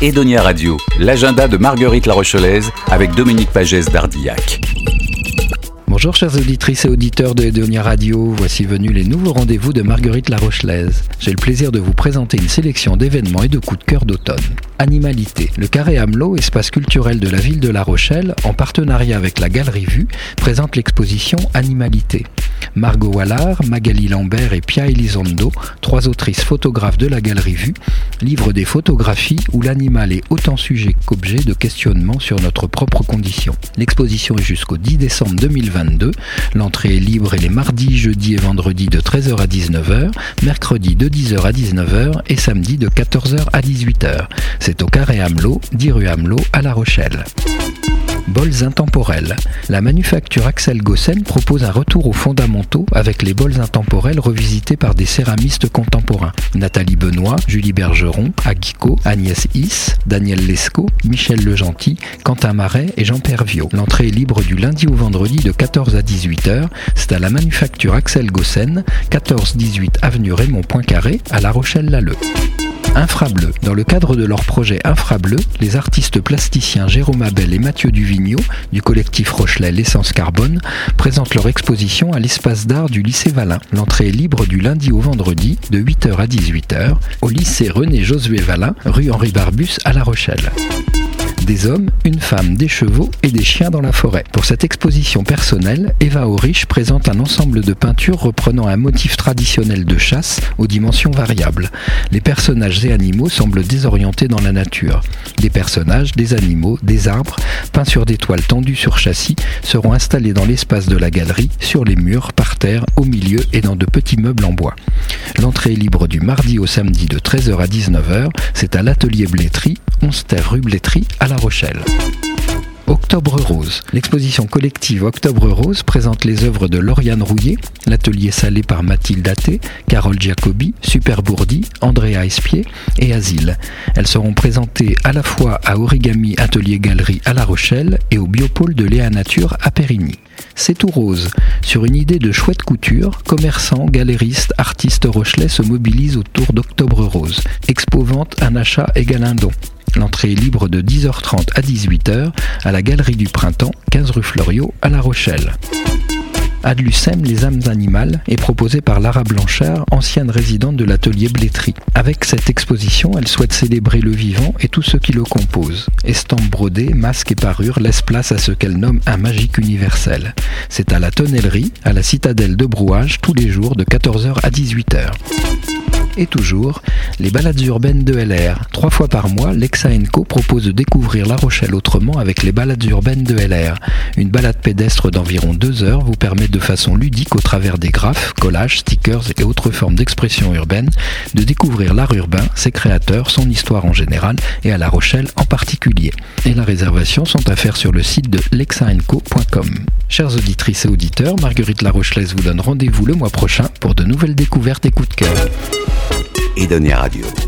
Edonia Radio, l'agenda de Marguerite La Rochelaise avec Dominique Pagès d'Ardillac. Bonjour chers auditrices et auditeurs de Edonia Radio, voici venus les nouveaux rendez-vous de Marguerite La Rochelaise. J'ai le plaisir de vous présenter une sélection d'événements et de coups de cœur d'automne. Animalité. Le Carré Hamelot, espace culturel de la ville de La Rochelle, en partenariat avec la Galerie Vue, présente l'exposition Animalité. Margot Wallard, Magali Lambert et Pia Elizondo, trois autrices photographes de la Galerie Vue, livrent des photographies où l'animal est autant sujet qu'objet de questionnement sur notre propre condition. L'exposition est jusqu'au 10 décembre 2022. L'entrée est libre et les mardis, jeudis et vendredis de 13h à 19h, mercredi de 10h à 19h et samedi de 14h à 18h. C'est au Carré Hamelot, 10 rue Hamelot à La Rochelle. Bols intemporels. La manufacture Axel Gossen propose un retour aux fondamentaux avec les bols intemporels revisités par des céramistes contemporains. Nathalie Benoît, Julie Bergeron, Aguico, Agnès Is, Daniel Lescaut, Michel Legentil, Quentin Marais et Jean Pervio. L'entrée est libre du lundi au vendredi de 14 à 18h. C'est à la manufacture Axel Gossen, 14-18 avenue Raymond Poincaré à La Rochelle-Lalleux. Infrableu. Dans le cadre de leur projet Infrableu, les artistes plasticiens Jérôme Abel et Mathieu Duvigneau du collectif Rochelet L'Essence Carbone présentent leur exposition à l'espace d'art du lycée Valin. L'entrée est libre du lundi au vendredi de 8h à 18h au lycée René Josué Valin, rue Henri Barbus à La Rochelle des hommes, une femme, des chevaux et des chiens dans la forêt. Pour cette exposition personnelle, Eva Aurich présente un ensemble de peintures reprenant un motif traditionnel de chasse aux dimensions variables. Les personnages et animaux semblent désorientés dans la nature. Des personnages, des animaux, des arbres, peints sur des toiles tendues sur châssis, seront installés dans l'espace de la galerie, sur les murs, par terre, au milieu et dans de petits meubles en bois. L'entrée est libre du mardi au samedi de 13h à 19h. C'est à l'atelier Blétry, 11 terre rue Blétry à La Rochelle. Octobre Rose. L'exposition collective Octobre Rose présente les œuvres de Lauriane Rouillet, l'atelier salé par Mathilde Athé, Carole Giacobi, Super Bourdi, Andrea Espier et Asile. Elles seront présentées à la fois à Origami Atelier Galerie à La Rochelle et au Biopôle de Léa Nature à Périgny. C'est tout rose. Sur une idée de chouette couture, commerçants, galéristes, artistes rochelais se mobilisent autour d'Octobre Rose. Expo vente, un achat égale un don. L'entrée est libre de 10h30 à 18h à la Galerie du Printemps, 15 rue Floriot, à La Rochelle. Adlucem, les âmes animales, est proposée par Lara Blanchard, ancienne résidente de l'atelier Blétry. Avec cette exposition, elle souhaite célébrer le vivant et tout ce qui le compose. Estampes brodées, masques et parures laissent place à ce qu'elle nomme un magique universel. C'est à la tonnellerie, à la citadelle de Brouage, tous les jours de 14h à 18h et toujours les balades urbaines de LR. Trois fois par mois, Lexa Co propose de découvrir La Rochelle autrement avec les balades urbaines de LR. Une balade pédestre d'environ deux heures vous permet de façon ludique, au travers des graphes, collages, stickers et autres formes d'expression urbaine, de découvrir l'art urbain, ses créateurs, son histoire en général et à La Rochelle en particulier. Et la réservation sont à faire sur le site de lexaenco.com. Chers auditrices et auditeurs, Marguerite La Rochelaise vous donne rendez-vous le mois prochain pour de nouvelles découvertes et coups de cœur. Edonia Radio.